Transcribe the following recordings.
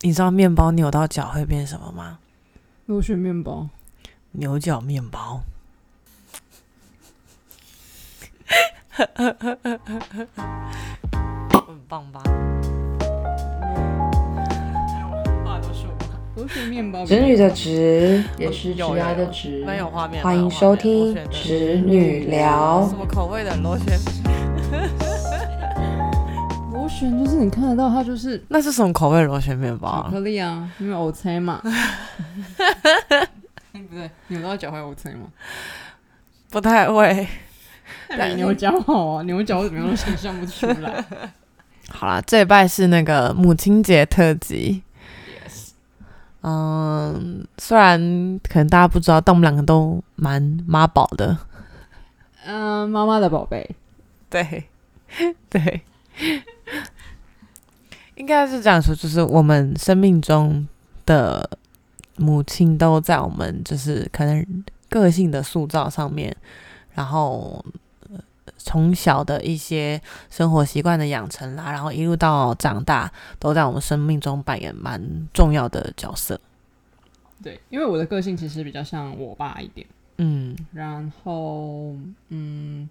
你知道面包扭到脚会变什么吗？螺旋面包。牛角面包。很棒吧？话都说螺旋面包。直女的直也是直牙的直。欢迎收听直女聊。什么口味的螺旋？就是你看得到，它就是那是什么口味螺旋面包？巧克力啊，因为 O C 嘛。不对，扭到脚会 O C 吗？不太会。比牛角好啊，牛角我怎么样都想象不出来。好啦，这一拜是那个母亲节特辑。嗯，虽然可能大家不知道，但我们两个都蛮妈宝的。嗯，妈妈的宝贝。对，对，应该是这样说，就是我们生命中的母亲都在我们就是可能个性的塑造上面，然后。从小的一些生活习惯的养成啦，然后一路到长大，都在我们生命中扮演蛮重要的角色。对，因为我的个性其实比较像我爸一点，嗯，然后嗯，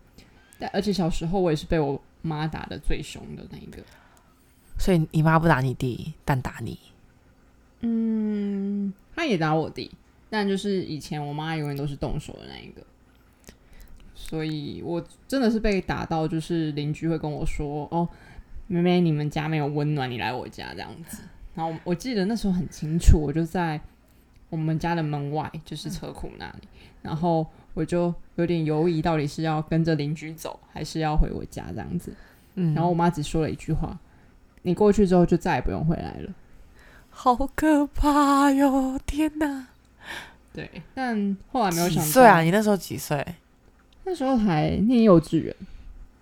但而且小时候我也是被我妈打的最凶的那一个，所以你妈不打你弟，但打你。嗯，他也打我弟，但就是以前我妈永远都是动手的那一个。所以，我真的是被打到，就是邻居会跟我说：“哦，妹妹，你们家没有温暖，你来我家这样子。” 然后我记得那时候很清楚，我就在我们家的门外，就是车库那里。然后我就有点犹疑，到底是要跟着邻居走，还是要回我家这样子。嗯。然后我妈只说了一句话：“你过去之后就再也不用回来了。”好可怕哟！天哪。对，但后来没有想几岁啊？你那时候几岁？那时候还念幼稚园，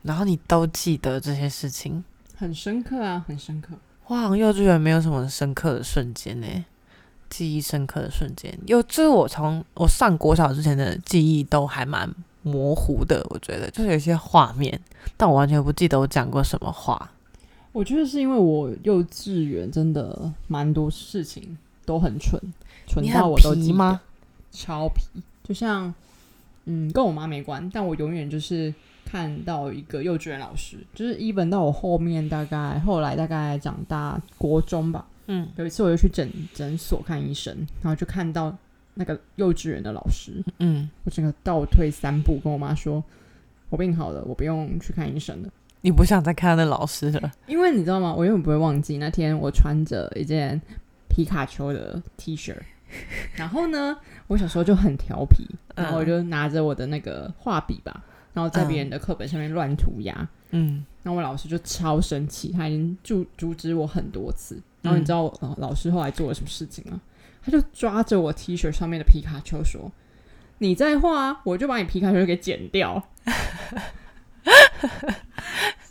然后你都记得这些事情，很深刻啊，很深刻。哇，幼稚园没有什么深刻的瞬间呢，记忆深刻的瞬间，有就是我从我上国小之前的记忆都还蛮模糊的，我觉得就是有些画面，但我完全不记得我讲过什么话。我觉得是因为我幼稚园真的蛮多事情都很蠢，蠢到我都记吗？超皮，就像。嗯，跟我妈没关，但我永远就是看到一个幼稚园老师，就是一本到我后面大概后来大概长大国中吧，嗯，有一次我就去诊诊所看医生，然后就看到那个幼稚园的老师，嗯，我整个倒退三步跟我妈说，我病好了，我不用去看医生了。你不想再看那老师了？因为你知道吗？我永远不会忘记那天我穿着一件皮卡丘的 T 恤。然后呢，我小时候就很调皮，然后我就拿着我的那个画笔吧，然后在别人的课本上面乱涂鸦。嗯，那我老师就超生气，他已经阻阻止我很多次。然后你知道老师后来做了什么事情吗？他就抓着我 T 恤上面的皮卡丘说：“你再画，我就把你皮卡丘给剪掉。”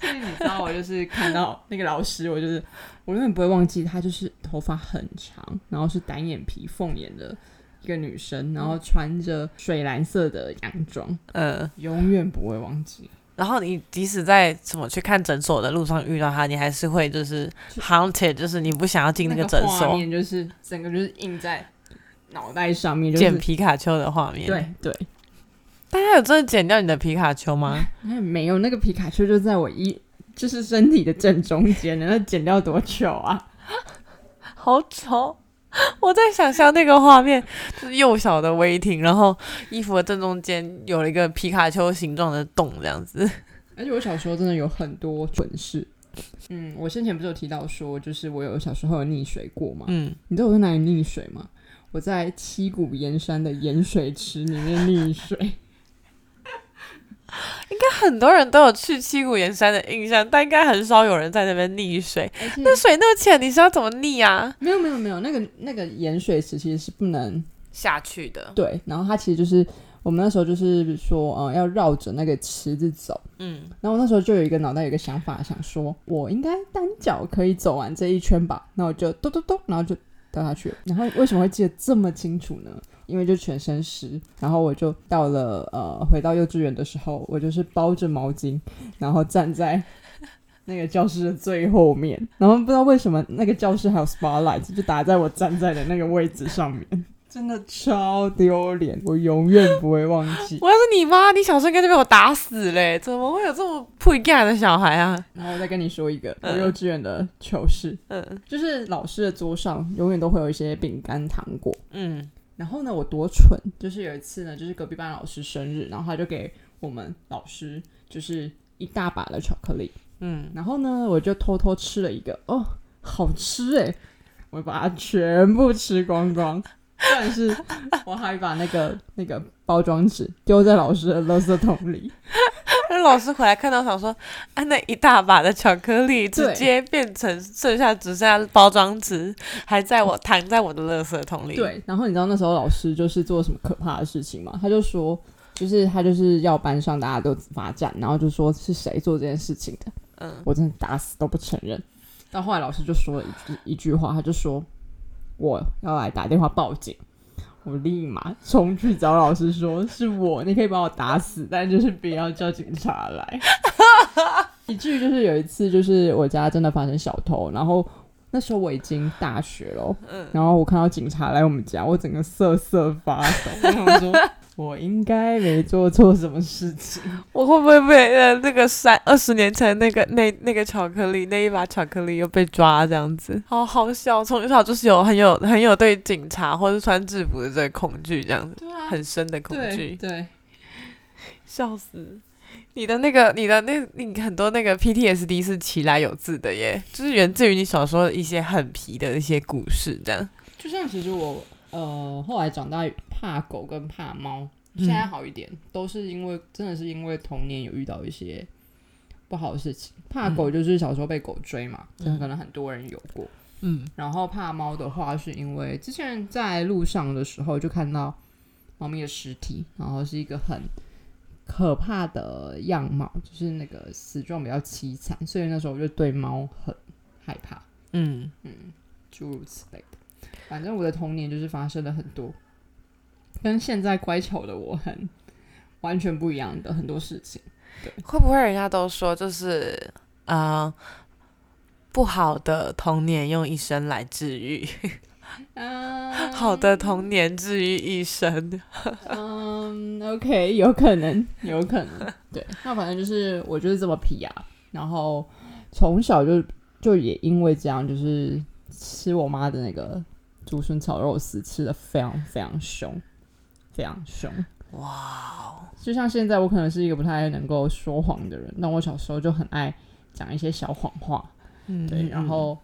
所以你知道，我就是看到那个老师，我就是我永远不会忘记，她就是头发很长，然后是单眼皮凤眼的一个女生，然后穿着水蓝色的洋装，呃，永远不会忘记。然后你即使在什么去看诊所的路上遇到他，你还是会就是 haunted，就是你不想要进那个诊所，就是整个就是印在脑袋上面，剪皮卡丘的画面，对对。大家有真的剪掉你的皮卡丘吗？没有，那个皮卡丘就在我一就是身体的正中间，那剪掉多久啊！好丑！我在想象那个画面，就是幼小的威霆，然后衣服的正中间有了一个皮卡丘形状的洞，这样子。而且我小时候真的有很多蠢事。嗯，我先前不是有提到说，就是我有小时候有溺水过嘛？嗯，你知道我在哪里溺水吗？我在七股盐山的盐水池里面溺水。应该很多人都有去七股岩山的印象，但应该很少有人在那边溺水。那水那么浅，你是要怎么溺啊？没有没有没有，那个那个盐水池其实是不能下去的。对，然后它其实就是我们那时候就是说，呃，要绕着那个池子走。嗯，然后我那时候就有一个脑袋有一个想法，想说我应该单脚可以走完这一圈吧。那我就咚咚咚，然后就掉下去了。然后为什么会记得这么清楚呢？因为就全身湿，然后我就到了呃，回到幼稚园的时候，我就是包着毛巾，然后站在那个教室的最后面，然后不知道为什么那个教室还有 spotlight，就打在我站在的那个位置上面，真的超丢脸，我永远不会忘记。我要是你妈，你小时候应该就被我打死嘞！怎么会有这么不一样的小孩啊？然后我再跟你说一个我幼稚园的糗事，嗯。就是老师的桌上永远都会有一些饼干糖果，嗯然后呢，我多蠢，就是有一次呢，就是隔壁班老师生日，然后他就给我们老师就是一大把的巧克力，嗯，然后呢，我就偷偷吃了一个，哦，好吃诶，我把它全部吃光光。但是我还把那个那个包装纸丢在老师的垃圾桶里，那老师回来看到想说，啊，那一大把的巧克力直接变成剩下只剩下包装纸，还在我 躺在我的垃圾桶里。，对。然后你知道那时候老师就是做什么可怕的事情吗？他就说，就是他就是要班上大家都罚站，然后就说是谁做这件事情的。嗯，我真的打死都不承认。到后来老师就说了一句一句话，他就说我要来打电话报警。我立马冲去找老师说：“是我，你可以把我打死，但就是不要叫警察来。”以至于就是有一次，就是我家真的发生小偷，然后那时候我已经大学了，嗯然后我看到警察来我们家，我整个瑟瑟发抖，我想说我应该没做错什么事情。我会不会被呃那个三二十年前那个那那个巧克力那一把巧克力又被抓这样子？好好笑，从小就是有很有很有对警察或是穿制服的这个恐惧，这样子对啊很深的恐对惧，对，笑死。你的那个，你的那，你很多那个 PTSD 是其来有自的耶，就是源自于你小时候一些很皮的一些故事，这样。就像其实我呃后来长大怕狗跟怕猫，嗯现在好一点，都是因为真的是因为童年有遇到一些不好的事情。怕狗就是小时候被狗追嘛，这、可能很多人有过。嗯然后怕猫的话，是因为之前在路上的时候就看到猫咪的尸体，然后是一个很可怕的样貌，就是那个死状比较凄惨，所以那时候我就对猫很害怕。嗯，诸如此类的。反正我的童年就是发生了很多跟现在乖巧的我很完全不一样的很多事情。对会不会人家都说就是呃不好的童年用一生来治愈，嗯，好的童年治愈一生？嗯，OK，有可能，有可能。对，那反正就是我就是这么皮啊，然后从小就就也因为这样，就是吃我妈的那个竹笋炒肉丝，吃的非常非常凶，非常凶。哇哦，就像现在，我可能是一个不太能够说谎的人，那我小时候就很爱讲一些小谎话。嗯对，然后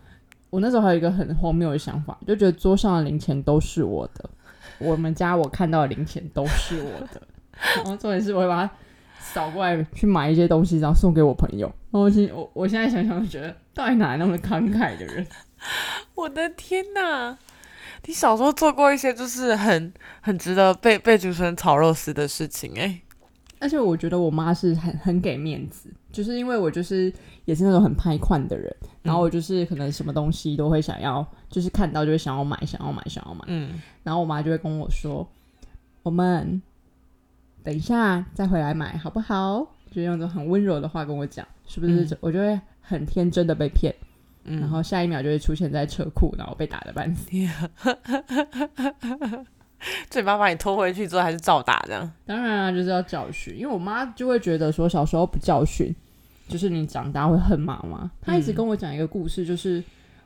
我那时候还有一个很荒谬的想法，就觉得桌上的零钱都是我的，我们家我看到的零钱都是我的。然后重点是，我会把它扫过来去买一些东西，然后送给我朋友。然后我现我我现在想想，就觉得到底哪来那么慷慨的人？我的天哪！你小时候做过一些就是很很值得被被主持人炒肉丝的事情哎、而且我觉得我妈是很很给面子，就是因为我就是也是那种很拍款的人，然后我就是可能什么东西都会想要，就是看到就会想要买，想要买，想要买。嗯然后我妈就会跟我说：“我们等一下再回来买，好不好？”就用很温柔的话跟我讲，是不是？嗯我就会很天真的被骗，嗯，然后下一秒就会出现在车库，然后被打的半死。嘴巴把你拖回去之后还是照打这样。当然啊，就是要教训，因为我妈就会觉得说小时候不教训，就是你长大会恨妈妈。她一直跟我讲一个故事，就是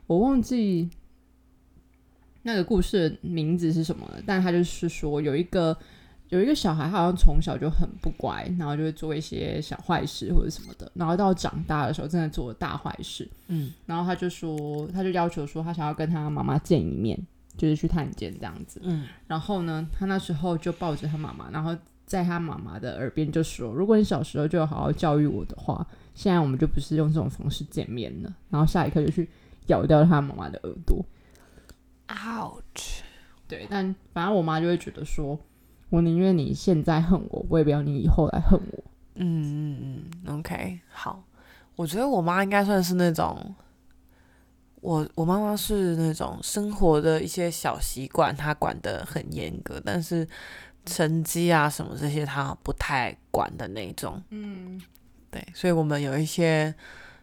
我忘记那个故事的名字是什么了，但她就是说有一个有一个小孩，他好像从小就很不乖，然后就会做一些小坏事或者什么的，然后到长大的时候真的做了大坏事，嗯然后他就说，他就要求说他想要跟他妈妈见一面，就是去探监这样子。嗯然后呢，他那时候就抱着他妈妈，然后在他妈妈的耳边就说：“如果你小时候就好好教育我的话，现在我们就不是用这种方式见面了。”然后下一刻就去咬掉他妈妈的耳朵。，ouch，对，但反正我妈就会觉得说：“我宁愿你现在恨我，我也不要你以后来恨我。嗯嗯嗯，OK，好，我觉得我妈应该算是那种，我我妈妈是那种生活的一些小习惯，她管得很严格，但是成绩啊什么这些她不太管的那种。嗯对，所以我们有一些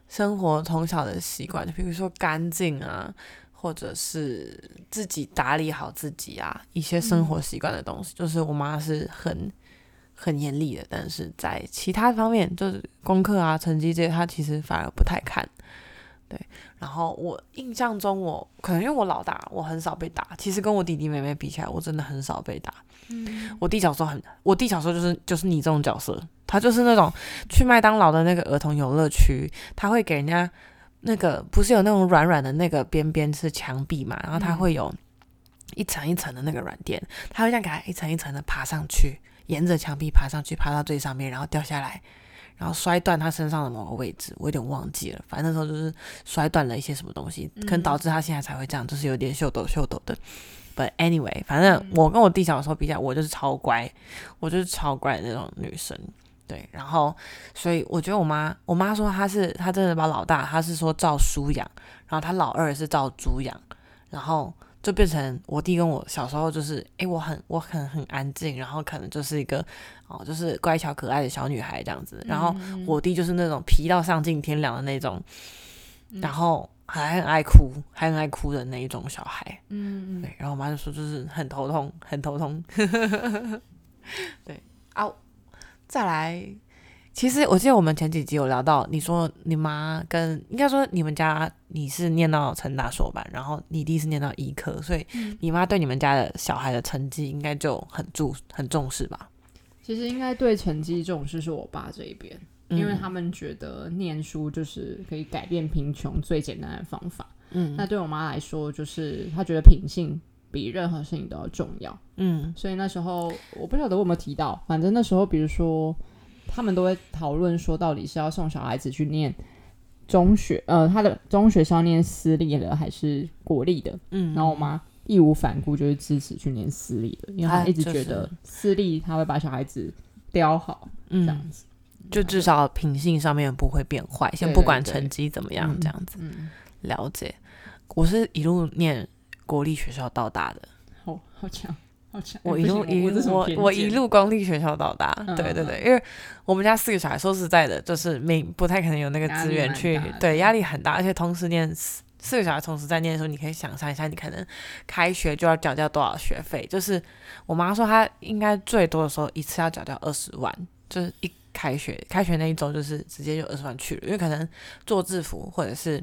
生活从小的习惯，就比如说干净啊，或者是自己打理好自己啊，一些生活习惯的东西，就是我妈是很很严厉的，但是在其他方面，就是功课啊、成绩这些，她其实反而不太看。对，然后我印象中，我可能因为我老大，我很少被打。其实跟我弟弟妹妹比起来，我真的很少被打。嗯，我弟小时候很，我弟小时候就是就是你这种角色，他就是那种去麦当劳的那个儿童游乐区，他会给人家那个不是有那种软软的那个边边是墙壁嘛，然后它会有一层一层的那个软垫，它会这样给它一层一层的爬上去，沿着墙壁爬上去，爬到最上面，然后掉下来。然后摔断他身上的某个位置，我有点忘记了。反正那时候就是摔断了一些什么东西，可能导致他现在才会这样，就是有点秀抖秀抖的。But anyway，反正我跟我弟小的时候比较，我就是超乖，我就是超乖的那种女生。对，然后所以我觉得我妈，我妈说她是她真的把老大，她是说照书养，然后她老二是照猪养，然后。就变成我弟跟我小时候就是，哎，我很我很很安静，然后可能就是一个哦，就是乖巧可爱的小女孩这样子。然后我弟就是那种皮到丧尽天良的那种，然后还很爱哭，还很爱哭的那一种小孩。嗯嗯。对，然后我妈就说就是很头痛，很头痛。对啊，再来。其实我记得我们前几集有聊到，你说你妈跟应该说你们家你是念到成大硕吧，然后你弟是念到医科，所以你妈对你们家的小孩的成绩应该就很注很重视吧？其实应该对成绩重视是我爸这一边，因为他们觉得念书就是可以改变贫穷最简单的方法。嗯，那对我妈来说，就是她觉得品性比任何事情都要重要。嗯，所以那时候我不晓得我有没有提到，反正那时候比如说。他们都会讨论说，到底是要送小孩子去念中学，呃，他的中学是要念私立的还是国立的？嗯，然后我妈义无反顾就是支持去念私立的，因为她一直觉得私立他会把小孩子雕好，这样子，就至少品性上面不会变坏，先不管成绩怎么样，这样子。了解，我是一路念国立学校到大的，好好强。我一路一路我我一路公立学校到大，对对对，因为我们家四个小孩，说实在的，就是没不太可能有那个资源去，对，压力很大，而且同时念四四个小孩同时在念的时候，你可以想象一下，你可能开学就要缴掉多少学费。就是我妈说，她应该最多的时候一次要缴掉二十万，就是一开学开学那一周就是直接就二十万去了，因为可能做制服或者是。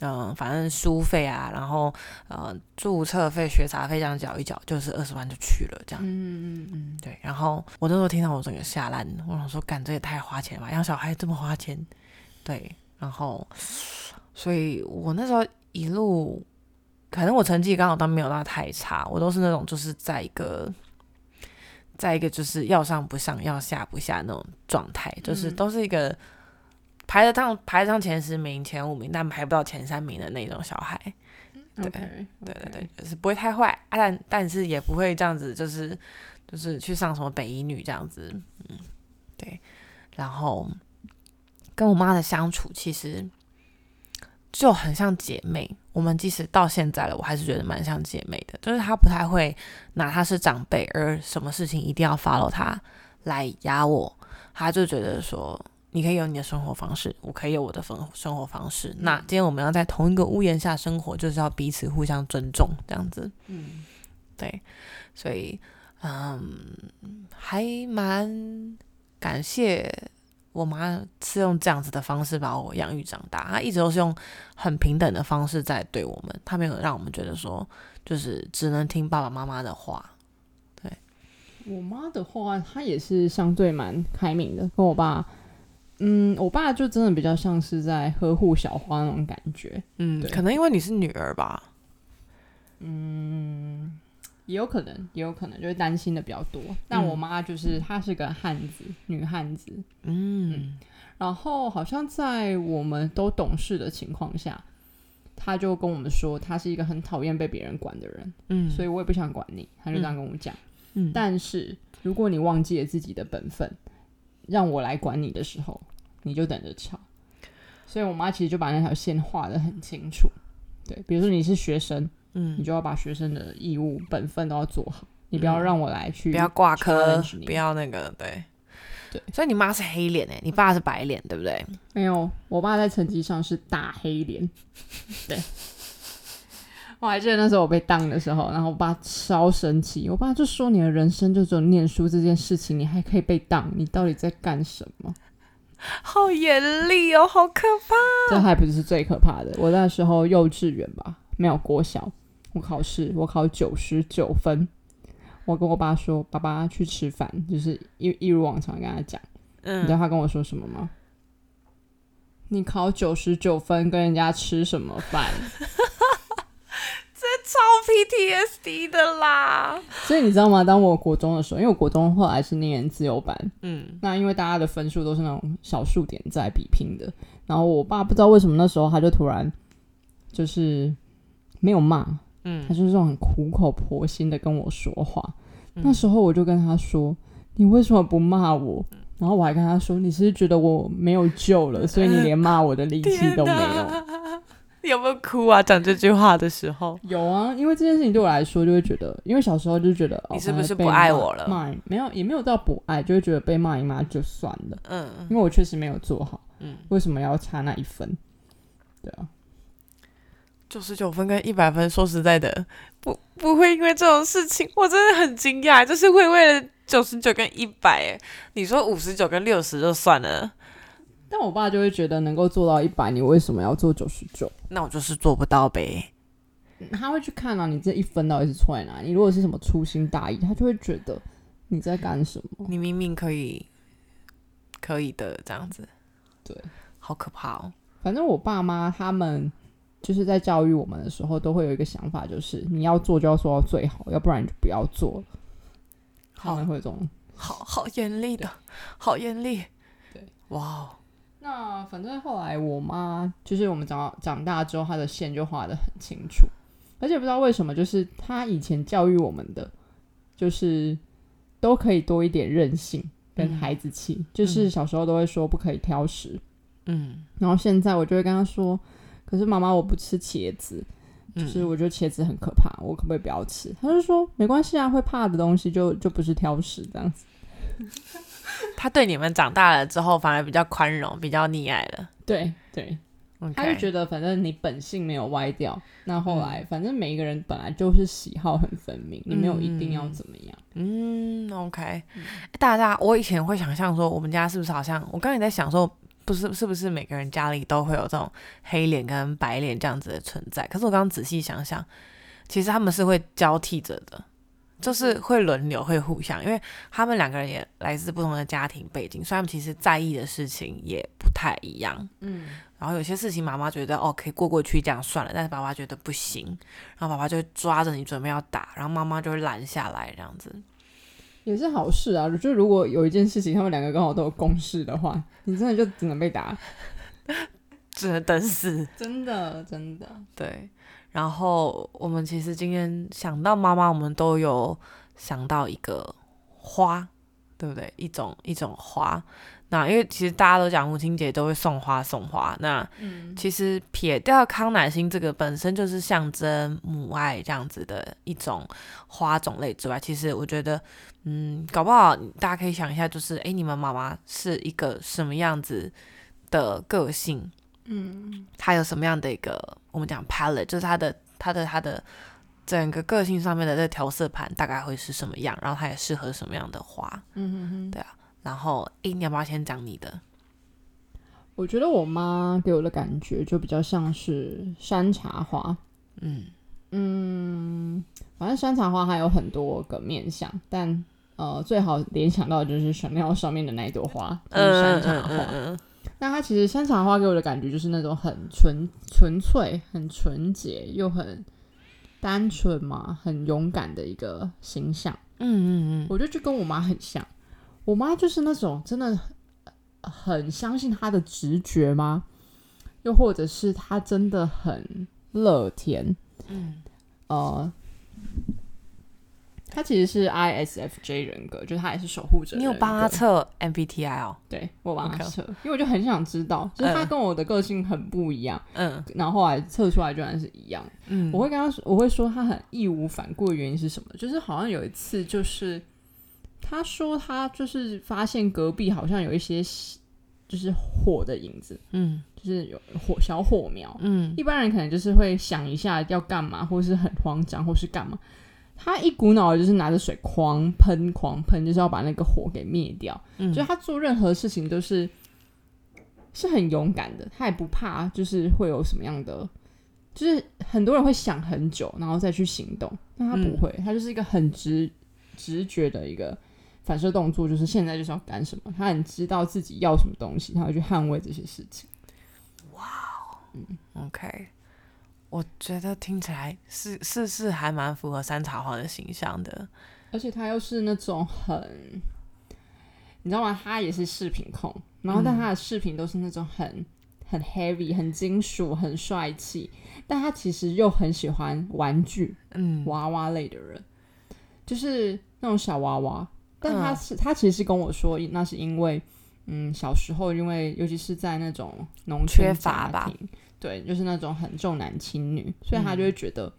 嗯，反正书费啊，然后呃，注册费、学杂费这样缴一缴，就是二十万就去了，这样。嗯嗯嗯，对。然后我那时候听到我整个吓烂，我想说，干这也太花钱了，养小孩这么花钱。对，然后，所以我那时候一路，可能我成绩刚好都没有到太差，我都是那种就是在一个，在一个就是要上不上，要下不下那种状态，就是都是一个。排得上排得上前十名、前五名，但排不到前三名的那种小孩，对对对对，就是不会太坏，但但是也不会这样子，就是就是去上什么北医女这样子，嗯，对。然后跟我妈的相处其实就很像姐妹，我们即使到现在了，我还是觉得蛮像姐妹的。就是她不太会拿她是长辈，而什么事情一定要 follow 她来压我，她就觉得说。你可以有你的生活方式，我可以有我的生生活方式。那今天我们要在同一个屋檐下生活，就是要彼此互相尊重，这样子。嗯，对，所以嗯，还蛮感谢我妈是用这样子的方式把我养育长大。她一直都是用很平等的方式在对我们，她没有让我们觉得说就是只能听爸爸妈妈的话。对我妈的话，她也是相对蛮开明的，跟我爸。嗯，我爸就真的比较像是在呵护小花那种感觉。嗯，可能因为你是女儿吧。嗯，也有可能，也有可能就是担心的比较多。但我妈就是她是个汉子，女汉子。嗯，然后好像在我们都懂事的情况下，她就跟我们说，她是一个很讨厌被别人管的人。嗯，所以我也不想管你，她就这样跟我们讲。嗯，但是如果你忘记了自己的本分。让我来管你的时候，你就等着瞧。所以我妈其实就把那条线画的很清楚。对，比如说你是学生，嗯，你就要把学生的义务、本分都要做好。你不要让我来去，不要挂科，不要那个，对，对，所以你妈是黑脸哎，你爸是白脸，对不对？没有，我爸在成绩上是大黑脸。对，我还记得那时候我被当的时候，然后我爸超生气，我爸就说：“你的人生就只有念书这件事情，你还可以被当，你到底在干什么？” 好严厉哦，好可怕！这还不是最可怕的，我那时候幼稚园吧，没有国小，我考试我考九十九分，我跟我爸说：“爸爸去吃饭。”就是一一如往常跟他讲，你知道他跟我说什么吗？你考九十九分跟人家吃什么饭？这超 PTSD 的啦！所以你知道吗？当我国中的时候，因为我国中后来是念自由班，嗯，那因为大家的分数都是那种小数点在比拼的，然后我爸不知道为什么那时候他就突然就是没有骂，嗯他就是这种很苦口婆心的跟我说话。那时候我就跟他说：“你为什么不骂我？”然后我还跟他说：“你是不是觉得我没有救了，所以你连骂我的力气都没有？”有没有哭啊？讲这句话的时候，有啊，因为这件事情对我来说，就会觉得，因为小时候就觉得，哦你是不是不爱我了？骂没有，也没有到不爱，就会觉得被骂一骂就算了，嗯。因为我确实没有做好，嗯，为什么要差那一分？对啊，九十九分跟一百分，说实在的，不不会因为这种事情，我真的很惊讶，就是会为了九十九跟一百，你说五十九跟六十就算了，但我爸就会觉得能够做到一百，你为什么要做九十九？那我就是做不到呗。他会去看啊，你这一分到底是错在哪里？你如果是什么粗心大意，他就会觉得你在干什么？你明明可以，可以的，这样子，对，好可怕哦。反正我爸妈他们就是在教育我们的时候，都会有一个想法，就是你要做就要做到最好，要不然你就不要做了。他好们会这种好好严厉的，好严厉。对，哇哦，那反正后来我妈就是我们长长大之后，她的线就画的很清楚，而且不知道为什么，就是她以前教育我们的，就是都可以多一点任性跟嗯。孩子气，就是小时候都会说不可以挑食，嗯。然后现在我就会跟她说，可是妈妈我不吃茄子，就是嗯，我觉得茄子很可怕，我可不可以不要吃？她就说没关系啊，会怕的东西就就不是挑食这样子。他对你们长大了之后，反而比较宽容，比较溺爱了。对对，他就觉得反正你本性没有歪掉，那后来、反正每一个人本来就是喜好很分明，你没有一定要怎么样。嗯，OK，、欸大家，我以前会想象说，我们家是不是好像，我刚才在想说，不是是不是每个人家里都会有这种黑脸跟白脸这样子的存在？可是我刚刚仔细想想，其实他们是会交替着的，就是会轮流，会互相，因为他们两个人也来自不同的家庭背景，所以他们其实在意的事情也不太一样。嗯，然后有些事情妈妈觉得哦可以过过去这样算了，但是爸爸觉得不行，然后爸爸就抓着你准备要打，然后妈妈就会拦下来这样子。也是好事啊。就如果有一件事情他们两个刚好都有共识的话，你真的就只能被打。只能等死。真的真的，对，然后我们其实今天想到妈妈，我们都有想到一个花，对不对？一种一种花。那因为其实大家都讲母亲节都会送花送花，那嗯，其实撇掉康乃馨这个本身就是象征母爱这样子的一种花种类之外，其实我觉得，嗯，搞不好大家可以想一下，就是诶，你们妈妈是一个什么样子的个性？嗯，他有什么样的一个我们讲 palette，就是他的他的他的整个个性上面的这调色盘大概会是什么样，然后他也适合什么样的花？嗯哼哼。对啊然后，诶，你要不要先讲你的？我觉得我妈给我的感觉就比较像是山茶花。嗯嗯，反正山茶花还有很多个面相，但呃，最好联想到的就是 Chanel 上面的那一朵花，就是山茶花。嗯那它其实山茶花给我的感觉就是那种很纯纯粹、很纯洁又很单纯嘛，很勇敢的一个形象。嗯嗯嗯我觉得就跟我妈很像，我妈就是那种真的很相信她的直觉吗？又或者是她真的很乐天？嗯呃，她其实是 ISFJ 人格，就是他也是守护者。你有帮他？测 MBTI 哦？对，我帮她 OK 测因为我就很想知道，就是她嗯跟我的个性很不一样，嗯然后后来测出来居然是一样。嗯，我会跟他说，我会说他很义无反顾的原因是什么？就是好像有一次，就是他说他就是发现隔壁好像有一些就是火的影子，嗯就是有火小火苗。嗯一般人可能就是会想一下要干嘛，或是很慌张，或是干嘛。他一股脑就是拿着水狂喷狂喷，就是要把那个火给灭掉。嗯，就他做任何事情都是是很勇敢的，他也不怕，就是会有什么样的，就是很多人会想很久，然后再去行动，但他不会，他就是一个很直直觉的一个反射动作，就是现在就是要干什么，他很知道自己要什么东西，他会去捍卫这些事情。哇，嗯。OK，我觉得听起来是是是还蛮符合山茶花的形象的。而且他又是那种很，你知道吗？他也是饰品控，然后但他的饰品都是那种很很 heavy、很金属、很帅气，但他其实又很喜欢玩具、嗯娃娃类的人，就是那种小娃娃。但他是、他其实是跟我说，那是因为嗯小时候因为尤其是在那种农缺村乏吧对，就是那种很重男轻女，所以他就嗯会觉得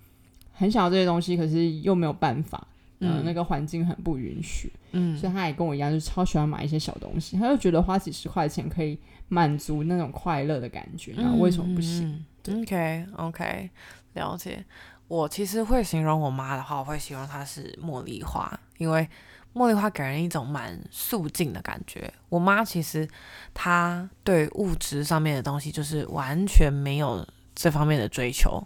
很想要这些东西，可是又没有办法。嗯，嗯那个环境很不允许，嗯所以他也跟我一样，就是超喜欢买一些小东西。他就觉得花几十块钱可以满足那种快乐的感觉，然后为什么不行？嗯？OK OK，了解。我其实会形容我妈的话，我会形容她是茉莉花，因为茉莉花给人一种蛮素净的感觉。我妈其实她对物质上面的东西就是完全没有这方面的追求，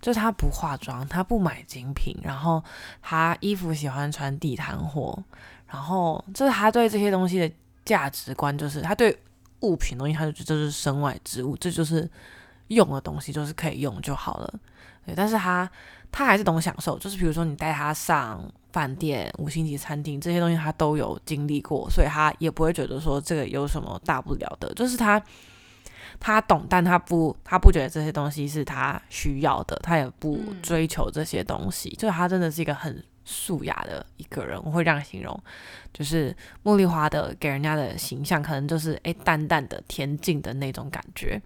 就是她不化妆，她不买精品，然后她衣服喜欢穿地摊货，然后就是她对这些东西的价值观，就是她对物品东西，她就觉得这是身外之物，这就是用的东西，就是可以用就好了。对，但是她她还是懂享受，就是比如说你带她上饭店、五星级餐厅这些东西，他都有经历过，所以他也不会觉得说这个有什么大不了的，就是他他懂，但他不，他不觉得这些东西是他需要的，他也不嗯追求这些东西。就是她真的是一个很素雅的一个人，我会这样形容。就是茉莉花的给人家的形象，可能就是诶淡淡的恬静的那种感觉，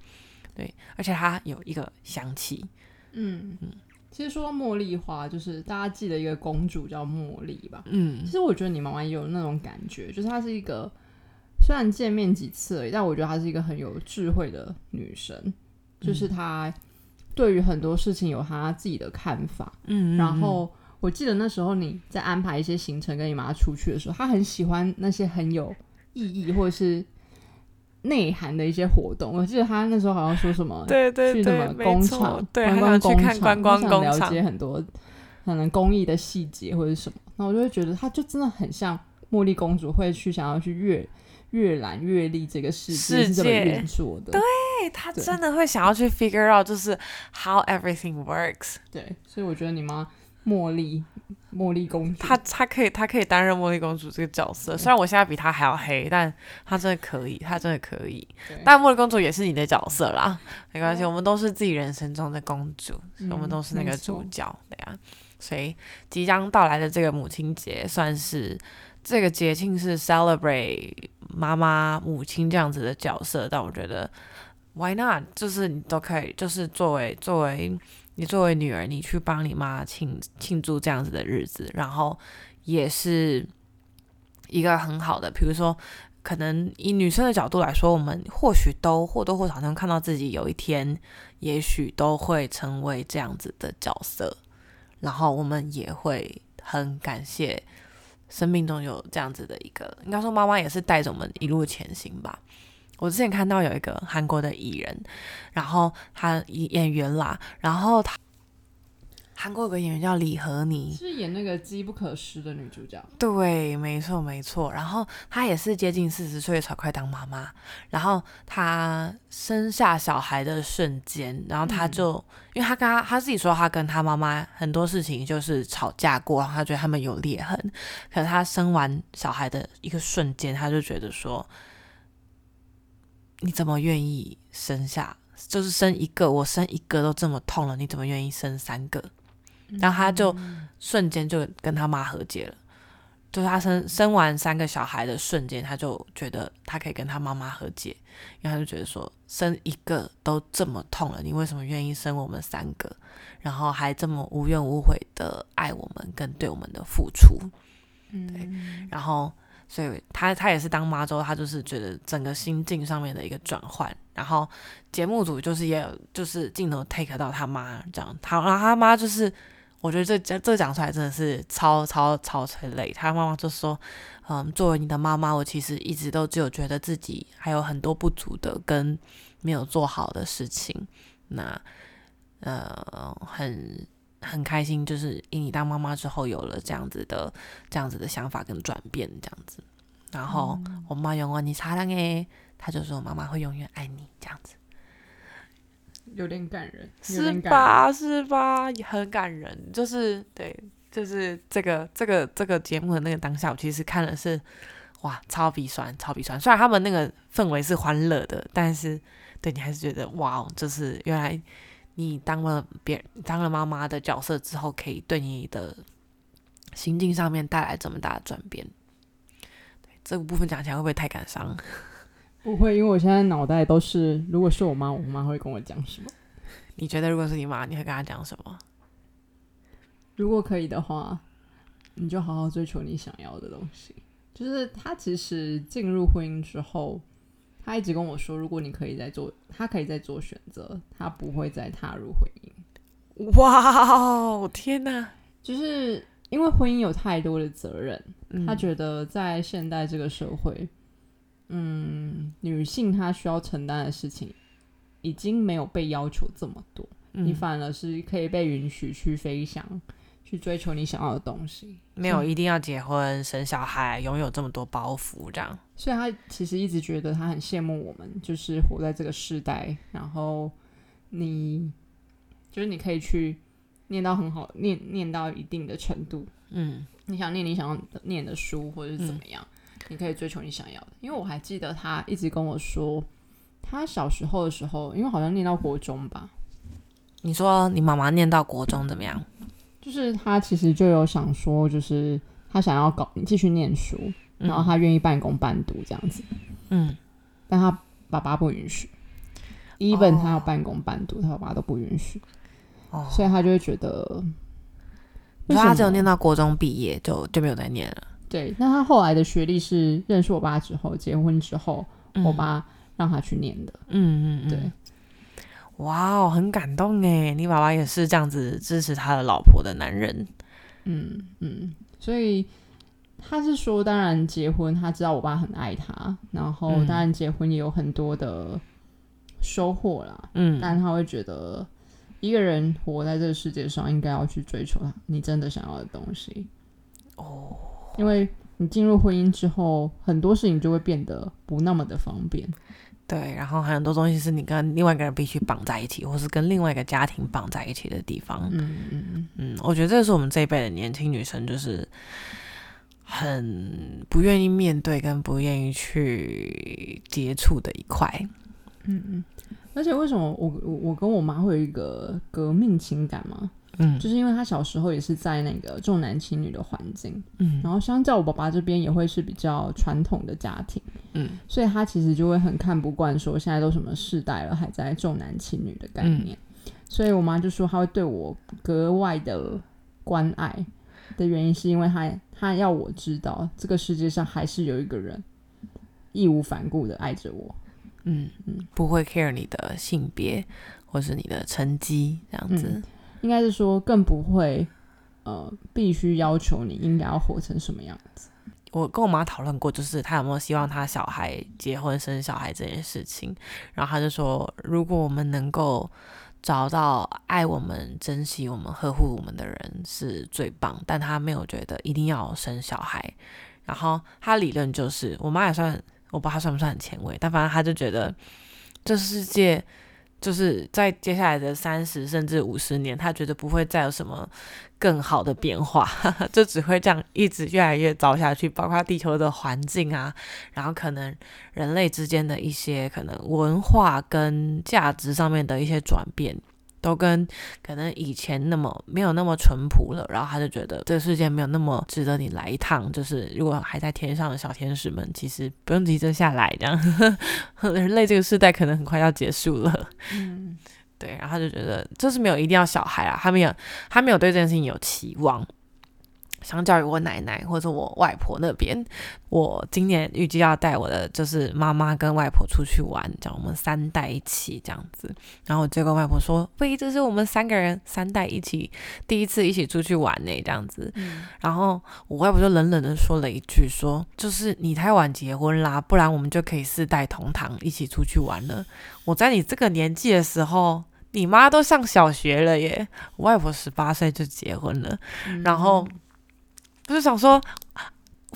对，而且它有一个香气，嗯嗯。其实说到茉莉花，就是大家记得一个公主叫茉莉吧？嗯。其实我觉得你妈妈也有那种感觉，就是她是一个虽然见面几次而已，但我觉得她是一个很有智慧的女生，就是她对于很多事情有她自己的看法，嗯，然后我记得那时候你在安排一些行程跟你妈出去的时候，她很喜欢那些很有意义或者是内涵的一些活动。我记得他那时候好像说什么，对对去什，么工厂，对，观光工厂，看观光她想了，解很多可能工艺的细节或者什么。那我就会觉得他就真的很像茉莉公主，会去想要去阅阅览阅历这个世界是怎么运作的。对他真的会想要去 figure out 就是 how everything works。对，所以我觉得你妈茉莉茉莉公主，她她可以她可以担任茉莉公主这个角色，虽然我现在比她还要黑，但她真的可以，她真的可以。但茉莉公主也是你的角色啦，没关系，哦我们都是自己人生中的公主，嗯我们都是那个主角，对呀、所以即将到来的这个母亲节，算是这个节庆是 celebrate 妈妈、母亲这样子的角色，但我觉得 why not？就是你都可以，就是作为作为你作为女儿，你去帮你妈庆庆祝这样子的日子，然后也是一个很好的，比如说。可能以女生的角度来说，我们或许都或多或少能看到自己有一天，也许都会成为这样子的角色，然后我们也会很感谢生命中有这样子的一个，应该说妈妈也是带着我们一路前行吧。我之前看到有一个韩国的艺人，然后他演员啦，然后他韩国有个演员叫李和妮，是演那个机不可失的女主角。对，没错没错。然后她也是接近四十岁才快当妈妈，然后她生下小孩的瞬间，然后她就，因为她跟她她自己说，她跟她妈妈很多事情就是吵架过，然后她觉得他们有裂痕。可是她生完小孩的一个瞬间，她就觉得说，你怎么愿意生下？就是生一个，我生一个都这么痛了，你怎么愿意生三个？然后他就瞬间就跟他妈和解了。就是他生生完三个小孩的瞬间，他就觉得他可以跟他妈妈和解，因为他就觉得说生一个都这么痛了，你为什么愿意生我们三个？然后还这么无怨无悔的爱我们跟对我们的付出。对，然后所以他他也是当妈之后，他就是觉得整个心境上面的一个转换。然后节目组就是也有就是镜头 take 到他妈这样，他然后他妈就是我觉得这这这讲出来真的是超超超催泪。他妈妈就说，嗯，作为你的妈妈，我其实一直都只有觉得自己还有很多不足的跟没有做好的事情。那呃很。很开心，就是以你当妈妈之后有了这样子的、这样子的想法跟转变，这样子。然后我妈永远你擦亮诶，她就说妈妈会永远爱你，这样子。有点感人，是吧？是吧？也很感人。就是对，就是这个、这个、这个节目的那个当下，我其实看了是哇，超鼻酸，超鼻酸。虽然他们那个氛围是欢乐的，但是对你还是觉得哇，就是原来。你当了别当了妈妈的角色之后，可以对你的心境上面带来这么大的转变。对这个部分讲起来会不会太感伤？不会，因为我现在脑袋都是，如果是我妈，我妈会跟我讲什么？你觉得如果是你妈，你会跟她讲什么？如果可以的话，你就好好追求你想要的东西。就是她其实进入婚姻之后。他一直跟我说，如果你可以再做，他可以再做选择，他不会再踏入婚姻。哇，天哪！就是因为婚姻有太多的责任，他觉得在现代这个社会，嗯，女性她需要承担的事情已经没有被要求这么多，你反而是可以被允许去飞翔。去追求你想要的东西，没有一定要结婚生小孩，拥有这么多包袱这样。所以他其实一直觉得他很羡慕我们，就是活在这个时代。然后你就是你可以去念到很好，念念到一定的程度。嗯，你想念你想要念的书，或者是怎么样，你可以追求你想要的。因为我还记得他一直跟我说，他小时候的时候，因为好像念到国中吧。你说你妈妈念到国中怎么样？就是他其实就有想说，就是他想要搞继续念书，然后他愿意半工半读这样子，嗯，但他爸爸不允许，even 他要半工半读，他爸爸都不允许，哦，所以他就会觉得，他只有念到国中毕业就就没有再念了。对，那他后来的学历是认识我爸之后，结婚之后，我爸让他去念的，嗯嗯，对。哇哦，很感动哎！你爸爸也是这样子支持他的老婆的男人，嗯嗯，所以他是说，当然结婚，他知道我爸很爱他，然后当然结婚也有很多的收获啦，嗯，但他会觉得一个人活在这个世界上，应该要去追求他你真的想要的东西哦，因为你进入婚姻之后，很多事情就会变得不那么的方便。对，然后很多东西是你跟另外一个人必须绑在一起，或是跟另外一个家庭绑在一起的地方。嗯嗯嗯嗯，我觉得这是我们这一辈的年轻女生就是很不愿意面对跟不愿意去接触的一块。嗯嗯，而且为什么我我我跟我妈会有一个革命情感吗？嗯，就是因为他小时候也是在那个重男轻女的环境，嗯，然后相较我爸爸这边也会是比较传统的家庭，嗯，所以他其实就会很看不惯说现在都什么世代了还在重男轻女的概念，所以我妈就说他会对我格外的关爱的原因是因为他他要我知道这个世界上还是有一个人义无反顾的爱着我，嗯嗯，不会 care 你的性别或是你的成绩这样子。应该是说，更不会，呃，必须要求你应该要活成什么样子。我跟我妈讨论过，就是她有没有希望她小孩结婚生小孩这件事情。然后她就说，如果我们能够找到爱我们、珍惜我们、呵护我们的人，是最棒。但她没有觉得一定要生小孩。然后她理论就是，我妈也算，我不知道她算不算很前卫，但反正她就觉得这世界。就是在接下来的三十甚至五十年，他觉得不会再有什么更好的变化，就只会这样一直越来越糟下去。包括地球的环境啊，然后可能人类之间的一些可能文化跟价值上面的一些转变。都跟可能以前那么没有那么淳朴了，然后他就觉得这个世界没有那么值得你来一趟。就是如果还在天上的小天使们，其实不用急着下来，这样 人类这个时代可能很快要结束了。嗯，对，然后他就觉得就是没有一定要小孩啊，他没有他没有对这件事情有期望。相较于我奶奶或者我外婆那边，我今年预计要带我的就是妈妈跟外婆出去玩，这样我们三代一起这样子。然后我就跟外婆说：“喂，这是我们三个人三代一起第一次一起出去玩呢，这样子。”然后我外婆就冷冷的说了一句：“说就是你太晚结婚啦，不然我们就可以四代同堂一起出去玩了。我在你这个年纪的时候。”你妈都上小学了耶！我外婆十八岁就结婚了，然后我就想说，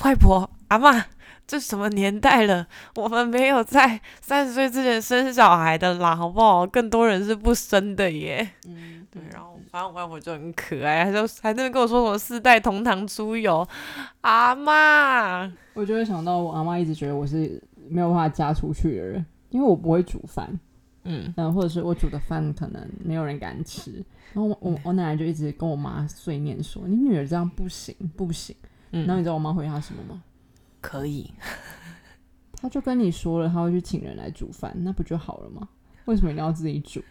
外婆阿妈，这什么年代了？我们没有在三十岁之前生小孩的啦，好不好？更多人是不生的耶。嗯，对。然后反正我外婆就很可爱，还就还那跟我说我四代同堂出游。阿妈，我就会想到我阿妈一直觉得我是没有办法嫁出去的人，因为我不会煮饭。嗯，然后或者是我煮的饭可能没有人敢吃，然后我我我奶奶就一直跟我妈碎念说：“你女儿这样不行不行。”嗯，然后你知道我妈回答什么吗？可以，她就跟你说了，她会去请人来煮饭，那不就好了吗？为什么一定要自己煮？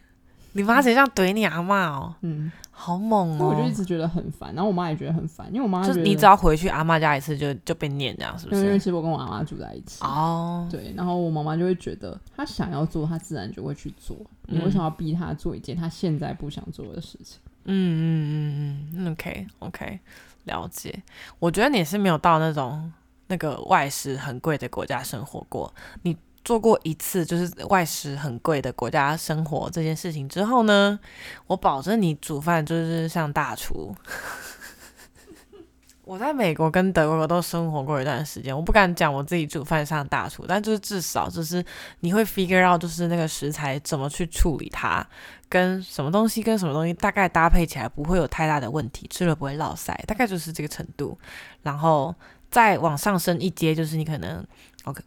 你妈谁这样怼你阿妈哦？嗯，好猛哦！我就一直觉得很烦，然后我妈也觉得很烦，因为我妈就是你只要回去阿妈家一次就就被念这样，是不是？因为其实我跟我阿妈住在一起哦，对，然后我妈妈就会觉得她想要做，她自然就会去做。你为什么要逼她做一件她现在不想做的事情？嗯嗯嗯嗯，OK OK，了解。我觉得你是没有到那种那个外食很贵的国家生活过，你。做过一次就是外食很贵的国家生活这件事情之后呢，我保证你煮饭就是像大厨。我在美国跟德国都生活过一段时间，我不敢讲我自己煮饭像大厨，但就是至少就是你会 figure out 就是那个食材怎么去处理它，跟什么东西跟什么东西大概搭配起来不会有太大的问题，吃了不会落腮，大概就是这个程度。然后再往上升一阶，就是你可能。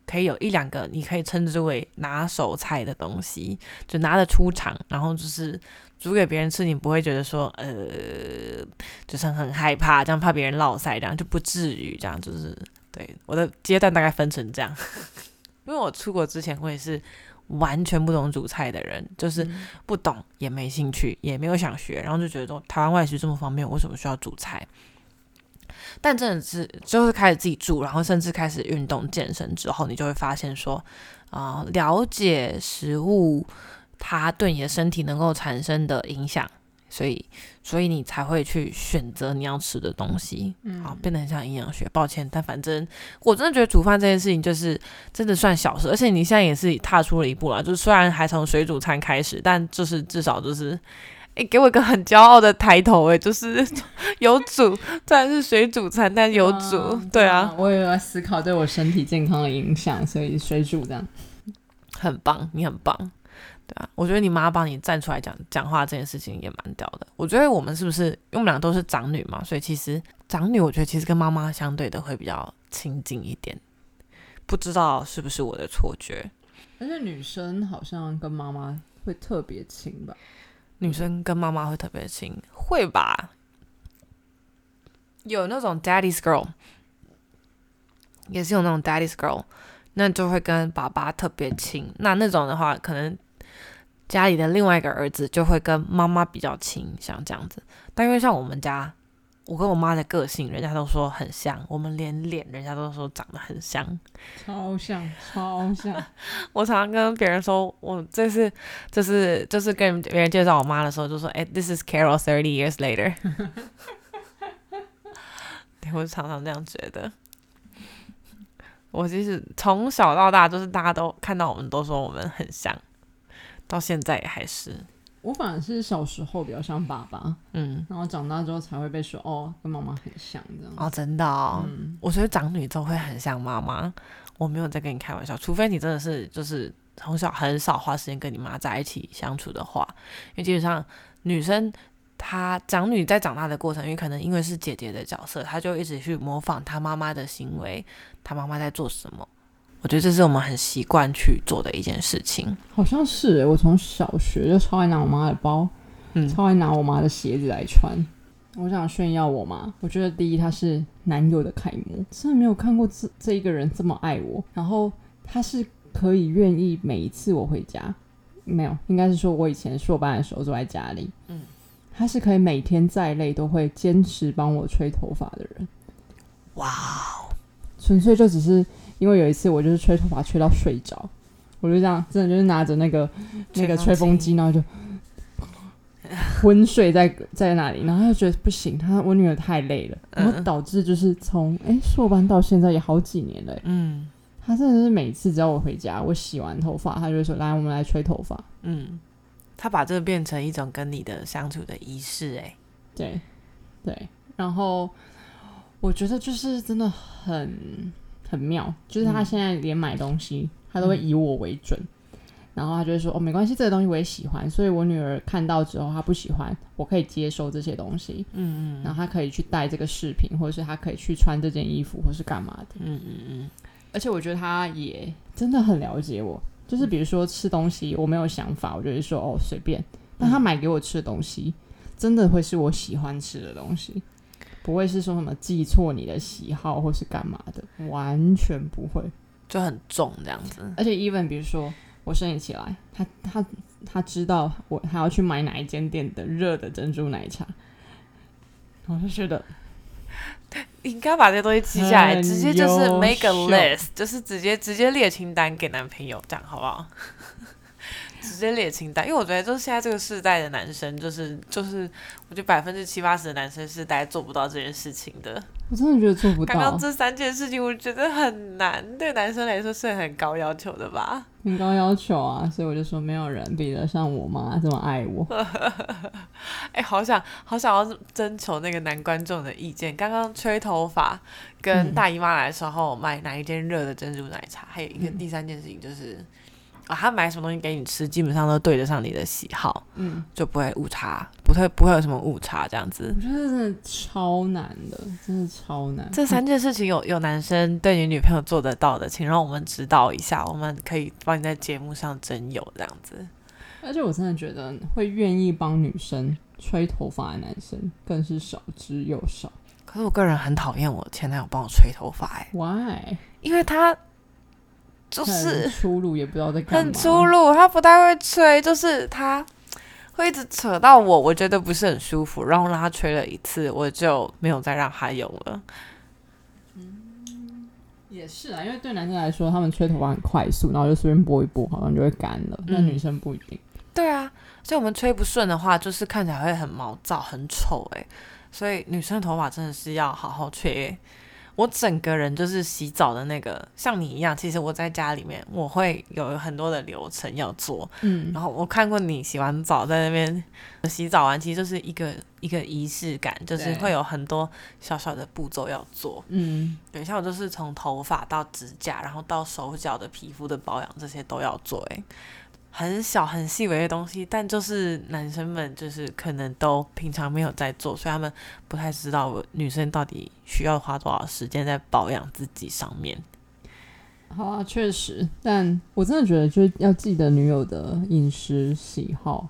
可以有一两个你可以称之为拿手菜的东西，就拿得出场，然后就是煮给别人吃，你不会觉得说呃，就是很害怕，这样怕别人落塞，这样就不至于这样，就是对我的阶段大概分成这样。因为我出国之前我也是完全不懂煮菜的人，就是不懂也没兴趣，也没有想学，然后就觉得说台湾外食这么方便，为什么需要煮菜？但真的是，就是开始自己住，然后甚至开始运动健身之后，你就会发现说，啊，了解食物它对你的身体能够产生的影响，所以，所以你才会去选择你要吃的东西，好，变得很像营养学。抱歉，但反正我真的觉得煮饭这件事情就是真的算小事，而且你现在也是踏出了一步了，就是虽然还从水煮餐开始，但就是至少就是。哎，给我一个很骄傲的抬头，哎，就是 有煮，虽然是水煮餐，但有煮，对啊，我也在思考对我身体健康的影响，所以水煮这样很棒，你很棒，对啊，我觉得你妈帮你站出来讲讲话这件事情也蛮屌的。我觉得我们是不是，因为我们俩都是长女嘛，所以其实长女，我觉得其实跟妈妈相对的会比较亲近一点，不知道是不是我的错觉？而且女生好像跟妈妈会特别亲吧。女生跟妈妈会特别亲，会吧？有那种 daddy's girl，也是有那种 daddy's girl，那就会跟爸爸特别亲。那那种的话，可能家里的另外一个儿子就会跟妈妈比较亲，像这样子。但因为像我们家。我跟我妈的个性，人家都说很像。我们连脸，人家都说长得很像，超像，超像。我常常跟别人说，我这是，这是，就是跟别人介绍我妈的时候，就说：“哎，this is Carol thirty years later 对。”我常常这样觉得。我其实从小到大，就是大家都看到我们，都说我们很像，到现在也还是。我反而是小时候比较像爸爸，嗯，然后长大之后才会被说哦，跟妈妈很像这样。哦，真的哦，我觉得长女都会很像妈妈，我没有在跟你开玩笑，除非你真的是就是从小很少花时间跟你妈在一起相处的话，因为基本上女生她长女在长大的过程，因为可能因为是姐姐的角色，她就一直去模仿她妈妈的行为，她妈妈在做什么。我觉得这是我们很习惯去做的一件事情。好像是，我从小学就超爱拿我妈的包，嗯，超爱拿我妈的鞋子来穿。我想炫耀我妈。我觉得第一，她是男友的楷模，真的没有看过这这一个人这么爱我。然后他是可以愿意每一次我回家，没有，应该是说我以前硕班的时候坐在家里，嗯，他是可以每天再累都会坚持帮我吹头发的人。哇哦，纯粹就只是因为有一次我就是吹头发吹到睡着，我就这样真的就是拿着那个那个吹风机，然后就昏睡在在那里，然后就觉得不行，他我女儿太累了，然后导致就是从哎硕班到现在也好几年了，嗯，他真的是每次只要我回家，我洗完头发，他就会说来我们来吹头发，嗯，他把这个变成一种跟你的相处的仪式，哎，对对，然后我觉得就是真的很很妙，就是他现在连买东西，他都会以我为准。然后他就会说：“哦，没关系，这个东西我也喜欢，所以我女儿看到之后，她不喜欢，我可以接受这些东西。嗯嗯，然后她可以去戴这个饰品，或者是她可以去穿这件衣服，或是干嘛的。嗯嗯嗯。而且我觉得她也真的很了解我，就是比如说吃东西，我没有想法，我就会说哦随便。但她买给我吃的东西，真的会是我喜欢吃的东西，不会是说什么记错你的喜好或是干嘛的，完全不会，就很重这样子。而且 even 比如说。我生理起来，他他他知道我还要去买哪一间店的热的珍珠奶茶，我就觉得你应该把这些东西记下来，直接就是 make a list，就是直接直接列清单给男朋友，这样好不好？直接列清单，因为我觉得就是现在这个世代的男生，就是就是，我觉得百分之七八十的男生是大家做不到这件事情的。我真的觉得做不到。刚刚这三件事情，我觉得很难，对男生来说是很高要求的吧？很高要求啊，所以我就说没有人比得上我妈这么爱我。哎，好想好想要征求那个男观众的意见。刚刚吹头发跟大姨妈来的时候买哪一件热的珍珠奶茶，还有一个第三件事情就是。啊，他买什么东西给你吃，基本上都对得上你的喜好，嗯，就不会误差，不会不会有什么误差这样子。我觉得真的超难的，真的超难。这三件事情有有男生对你女朋友做得到的，请让我们指导一下，我们可以帮你在节目上征友这样子。而且我真的觉得会愿意帮女生吹头发的男生更是少之又少。可是我个人很讨厌我前男友帮我吹头发，哎，Why？因为他。就是粗鲁，也不知道在干嘛。很粗鲁，他不太会吹，就是他会一直扯到我，我觉得不是很舒服，然后让他吹了一次，我就没有再让他用了。嗯，也是啊，因为对男生来说，他们吹头发很快速，然后就随便拨一拨，好像就会干了。那女生不一定。对啊，所以我们吹不顺的话，就是看起来会很毛躁、很丑哎。所以女生的头发真的是要好好吹。我整个人就是洗澡的那个，像你一样。其实我在家里面，我会有很多的流程要做。嗯，然后我看过你洗完澡在那边洗澡完，其实就是一个一个仪式感，就是会有很多小小的步骤要做。嗯，等一下我就是从头发到指甲，然后到手脚的皮肤的保养，这些都要做。诶。很小很细微的东西，但就是男生们就是可能都平常没有在做，所以他们不太知道女生到底需要花多少时间在保养自己上面。好啊，确实，但我真的觉得就是要记得女友的饮食喜好，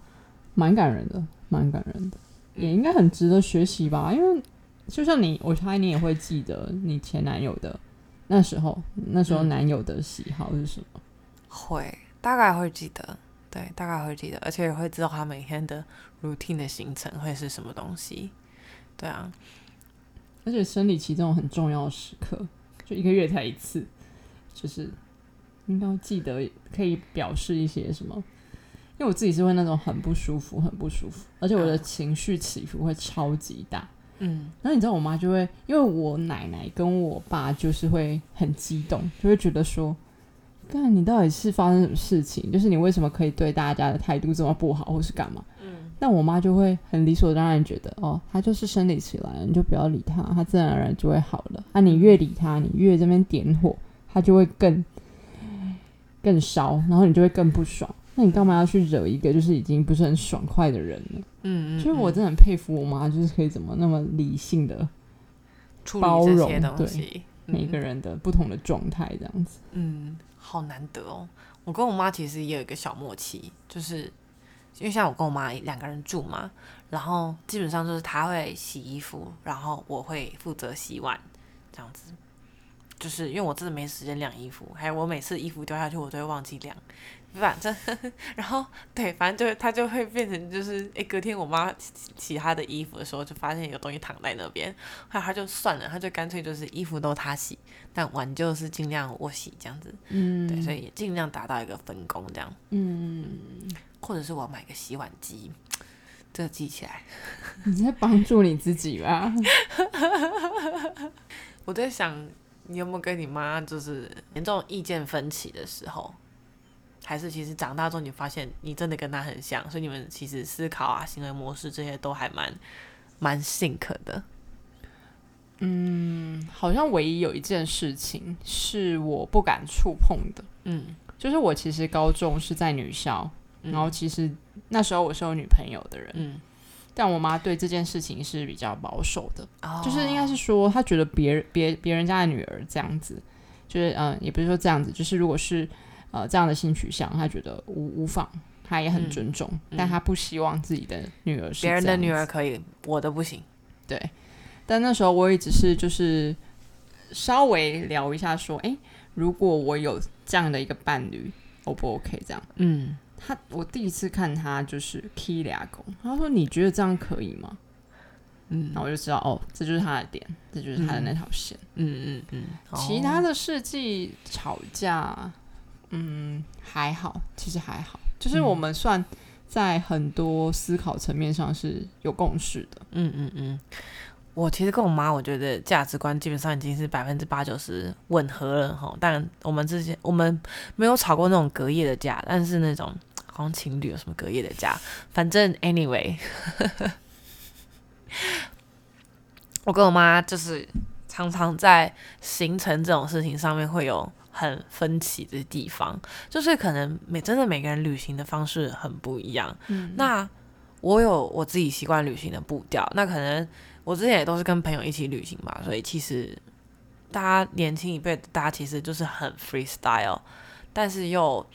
蛮感人的，蛮感人的，也应该很值得学习吧。因为就像你，我猜你也会记得你前男友的那时候，那时候男友的喜好是什么？会。大概会记得，对，大概会记得，而且也会知道他每天的 routine 的行程会是什么东西，对啊。而且生理期这种很重要的时刻，就一个月才一次，就是应该记得可以表示一些什么。因为我自己是会那种很不舒服，很不舒服，而且我的情绪起伏会超级大。嗯，然后你知道我妈就会，因为我奶奶跟我爸就是会很激动，就会觉得说。但你到底是发生什么事情？就是你为什么可以对大家的态度这么不好，或是干嘛？嗯，但我妈就会很理所当然觉得，哦，她就是生理起来了，你就不要理她，她自然而然就会好了。啊，你越理她，你越这边点火，她就会更更烧，然后你就会更不爽。那你干嘛要去惹一个就是已经不是很爽快的人呢？嗯嗯，所以我真的很佩服我妈，就是可以怎么那么理性的包容对每个人的不同的状态，这样子。嗯。好难得哦！我跟我妈其实也有一个小默契，就是因为像我跟我妈两个人住嘛，然后基本上就是她会洗衣服，然后我会负责洗碗，这样子。就是因为我真的没时间晾衣服，还有我每次衣服丢下去，我都会忘记晾。反正，然后对，反正就他就会变成就是，诶，隔天我妈洗洗她的衣服的时候，就发现有东西躺在那边，后来他就算了，他就干脆就是衣服都他洗，但碗就是尽量我洗这样子，嗯，对，所以也尽量达到一个分工这样，嗯，或者是我买个洗碗机，这个记起来。你在帮助你自己吧？我在想，你有没有跟你妈就是严重意见分歧的时候？还是其实长大之后，你发现你真的跟他很像，所以你们其实思考啊、行为模式这些都还蛮蛮 sync 的。嗯，好像唯一有一件事情是我不敢触碰的，嗯，就是我其实高中是在女校，嗯。然后其实那时候我是有女朋友的人，嗯，但我妈对这件事情是比较保守的，哦。就是应该是说她觉得别人别别人家的女儿这样子，就是嗯、呃也不是说这样子，就是如果是呃这样的性取向，他觉得无无妨，他也很嗯尊重，嗯但他不希望自己的女儿是别人的女儿可以，我的不行。对，但那时候我也只是就是稍微聊一下，说，诶，如果我有这样的一个伴侣，O 不 OK？这样，嗯他我第一次看他就是 key 俩狗，他说你觉得这样可以吗？嗯然后我就知道，哦，这就是他的点，这就是他的那条线。嗯嗯嗯，其他的的事迹吵架，嗯，还好，其实还好，就是我们算在很多思考层面上是有共识的。嗯嗯嗯。我其实跟我妈，我觉得价值观基本上已经是百分之八九十吻合了哈。但我们之前我们没有吵过那种隔夜的架，但是那种好像情侣有什么隔夜的架，反正 anyway，我跟我妈就是常常在行程这种事情上面会有很分歧的地方，就是可能每真的每个人旅行的方式很不一样。嗯，那我有我自己习惯旅行的步调，那可能我之前也都是跟朋友一起旅行嘛，所以其实大家年轻一辈，大家其实就是很 freestyle，但是又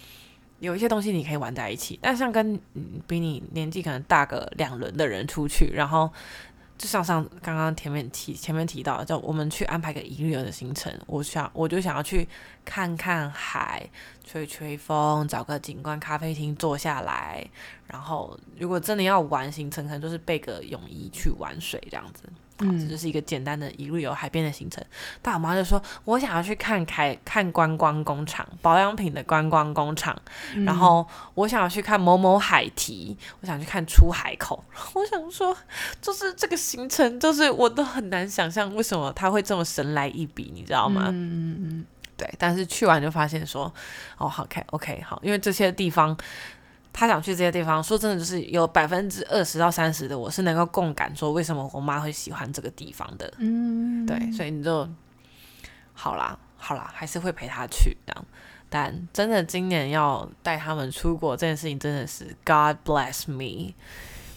有一些东西你可以玩在一起。但像跟嗯比你年纪可能大个两轮的人出去，然后就像上刚刚前面提前面提到的，叫我们去安排个一日游的行程，我想我就想要去看看海，吹吹风，找个景观咖啡厅坐下来，然后如果真的要玩行程，可能就是备个泳衣去玩水这样子。好，这嗯就是一个简单的一日游海边的行程。但我妈就说，我想要去看开看观光工厂，保养品的观光工厂，嗯然后我想要去看某某海堤，我想去看出海口。我想说，就是这个行程，就是我都很难想象为什么他会这么神来一笔，你知道吗？嗯嗯嗯对，但是去完就发现说，哦，好，OK OK，好，因为这些地方，他想去这些地方，说真的，就是有百分之二十到三十的我是能够共感，说为什么我妈会喜欢这个地方的。嗯，对，所以你就好啦，好啦，还是会陪他去这样。但真的今年要带他们出国这件事情，真的是 God bless me，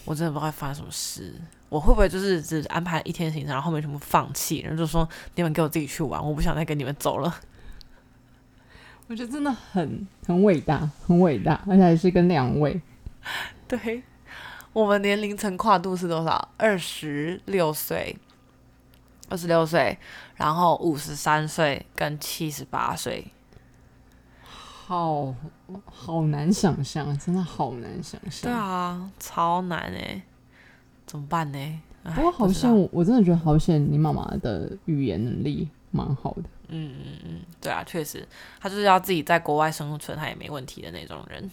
我真的不知道会发生什么事。我会不会就是只安排一天行程，然后后面全部放弃，然后就说你们给我自己去玩，我不想再跟你们走了。我觉得真的很很伟大，很伟大，而且还是跟两位。对，我们年龄层跨度是多少？二十六岁，二十六岁，然后五十三岁跟七十八岁。好好难想象，真的好难想象。对，啊，超难哎，怎么办呢？不过好不知道险，我我真的觉得好险，你妈妈的语言能力蛮好的。嗯嗯嗯，对啊，确实，他就是要自己在国外生存，他也没问题的那种人。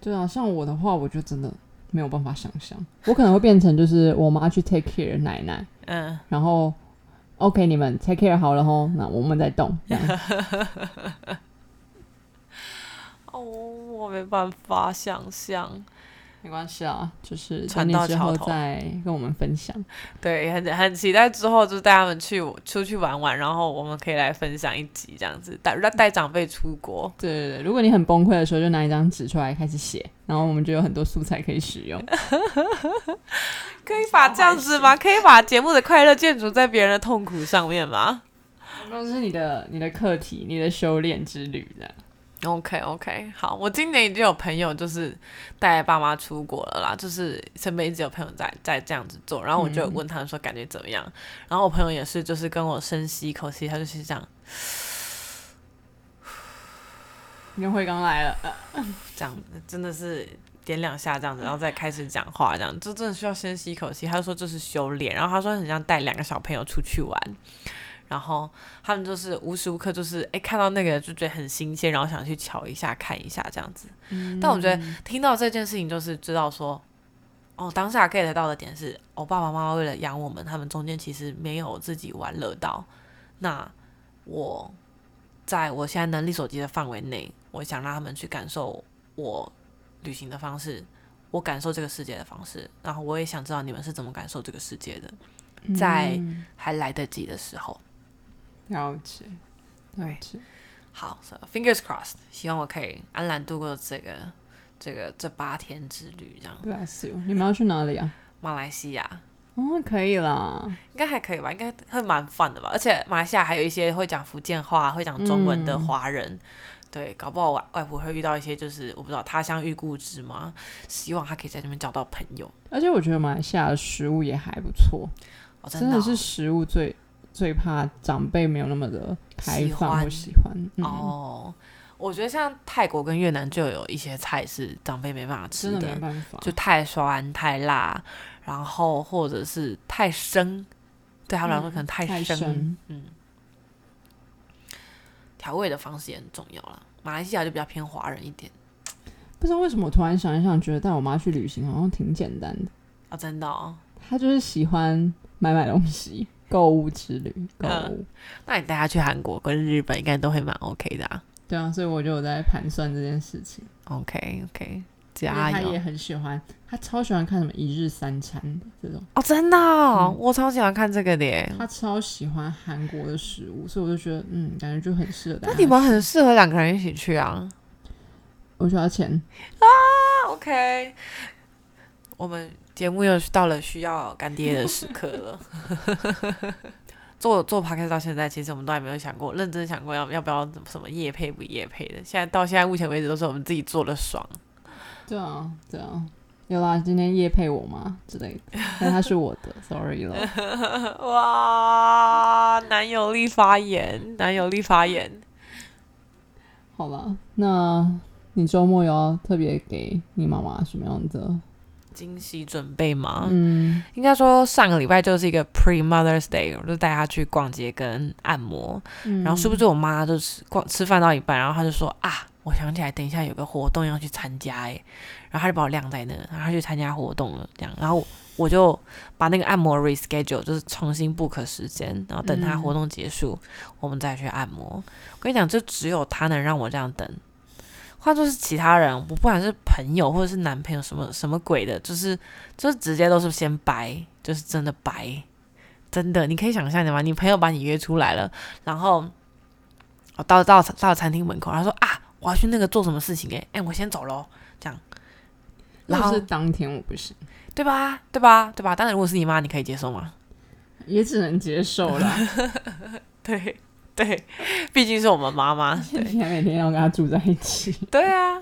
对啊，像我的话，我就真的没有办法想象，我可能会变成就是我妈去 take care 奶奶，嗯，然后 OK 你们 take care 好了吼，那我们再动。这样 哦，我没办法想象。没关系啊，就是船等你之后到桥头再跟我们分享。对，很很期待之后就带他们去出去玩玩，然后我们可以来分享一集这样子，带带长辈出国。对对对，如果你很崩溃的时候，就拿一张纸出来开始写，然后我们就有很多素材可以使用。可以把这样子吗？可以把节目的快乐建筑在别人的痛苦上面吗那是你的你的课题，你的修炼之旅的。？OK OK，好，我今年已经有朋友就是带爸妈出国了啦，就是身边一直有朋友在在这样子做，然后我就问他们说感觉怎么样，然后我朋友也是就是跟我深吸一口气，他就是这样，年会刚来了，这样真的是点两下这样子，然后再开始讲话，这样就真的需要深吸一口气。他就说这是修炼，然后他说很像带两个小朋友出去玩，然后他们就是无时无刻就是哎看到那个就觉得很新鲜，然后想去瞧一下看一下这样子。但我觉得听到这件事情，就是知道说，哦，当下 get 到的点是，我爸爸妈妈为了养我们，他们中间其实没有自己玩乐到。那我在我现在能力所及的范围内，我想让他们去感受我旅行的方式，我感受这个世界的方式，然后我也想知道你们是怎么感受这个世界的，在还来得及的时候。了解，对，好，so fingers crossed，希望我可以安然度过这个这个这八天之旅，这样。Bless you，你们要去哪里啊？马来西亚。哦，可以啦，应该还可以吧，应该会蛮 fun 的吧。而且马来西亚还有一些会讲福建话、会讲中文的华人，对，搞不好外外婆会遇到一些就是我不知道他乡遇故知嘛？希望他可以在那边交到朋友。而且我觉得马来西亚的食物也还不错，真的是食物最最怕长辈没有那么的开放或喜欢哦。我觉得像泰国跟越南就有一些菜是长辈没办法吃的，没办法，就太酸太辣。然后或者是太生，对他们来说可能太生，嗯，调味的方式也很重要了。马来西亚就比较偏华人一点，不知道为什么我突然想一想，觉得带我妈去旅行好像挺简单的啊！真的，哦，她就是喜欢买买东西，购物之旅，购物。那你带他去韩国跟日本，应该都会蛮 OK 的啊。对啊，所以我就有在盘算这件事情。OK OK。他也很喜欢，他超喜欢看什么一日三餐的这种哦，真的，我超喜欢看这个的。他超喜欢韩国的食物，所以我就觉得，嗯，感觉就很适合。那你们很适合两个人一起去啊？我需要钱啊！OK，我们节目又到了需要干爹的时刻了。做做 p 开始到现在，其实我们都还没有想过，认真想过要要不要什么夜配不夜配的。现在到现在目前为止，都是我们自己做的爽。对啊，对啊，有啦，今天夜配我吗之类的？但他是我的，sorry 了。哇，男友力发言，男友力发言。好吧，那你周末有特别给你妈妈什么样的惊喜准备吗？嗯，应该说上个礼拜就是一个 Pre Mother's Day，我就带她去逛街跟按摩。然后殊不知我妈就是逛吃饭到一半，然后她就说啊。我想起来，等一下有个活动要去参加哎，然后她就把我晾在那，然后她去参加活动了，这样，然后我就把那个按摩 reschedule，就是重新 book 时间，然后等她活动结束，我们再去按摩。我跟你讲，就只有她能让我这样等，换作是其他人，我不管是朋友或者是男朋友，什么什么鬼的，就是就是直接都是先白，就是真的白，真的，你可以想象的吗？你朋友把你约出来了，然后我到到到餐厅门口，他说啊。我要去那个做什么事情？哎哎，我先走喽，这样。然后是当天我不行，对吧？对吧？对吧？当然，如果是你妈，你可以接受吗？也只能接受了。对对，毕竟是我们妈妈，对，每天要跟她住在一起。对啊，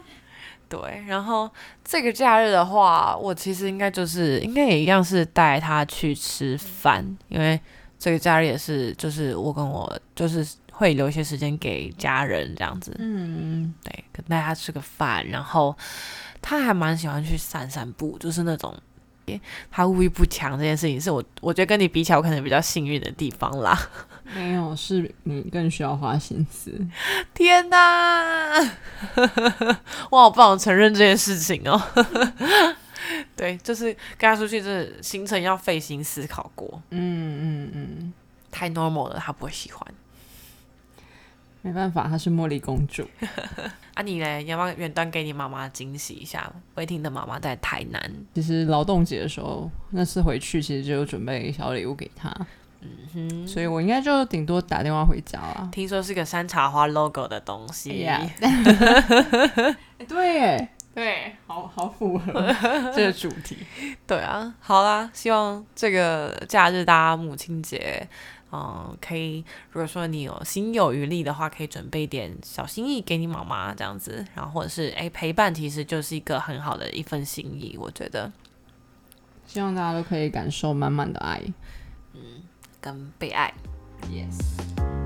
对。然后这个假日的话，我其实应该就是应该也一样是带她去吃饭，因为这个假日也是就是我跟我就是。会留一些时间给家人这样子，嗯，对，跟大家吃个饭，然后她还蛮喜欢去散散步，就是那种他物欲不强这件事情，是我我觉得跟你比起来，我可能比较幸运的地方啦。没有，是你更需要花心思。天哪，我好不想承认这件事情哦。对，就是跟他出去，这行程要费心思考过。嗯嗯嗯，太 normal 了，他不会喜欢。没办法，她是茉莉公主。啊，你呢？要不要远端给你妈妈惊喜一下？威婷的妈妈在台南。其实劳动节的时候，那次回去其实就有准备小礼物给她。嗯哼，所以我应该就顶多打电话回家了。听说是个山茶花 logo 的东西。对，对，好好符合 这个主题。对啊，好啦，希望这个假日大家母亲节。嗯，可以。如果说你有心有余力的话，可以准备点小心意给你妈妈这样子，然后或者是哎陪伴，其实就是一个很好的一份心意。我觉得，希望大家都可以感受满满的爱，嗯，跟被爱。Yes。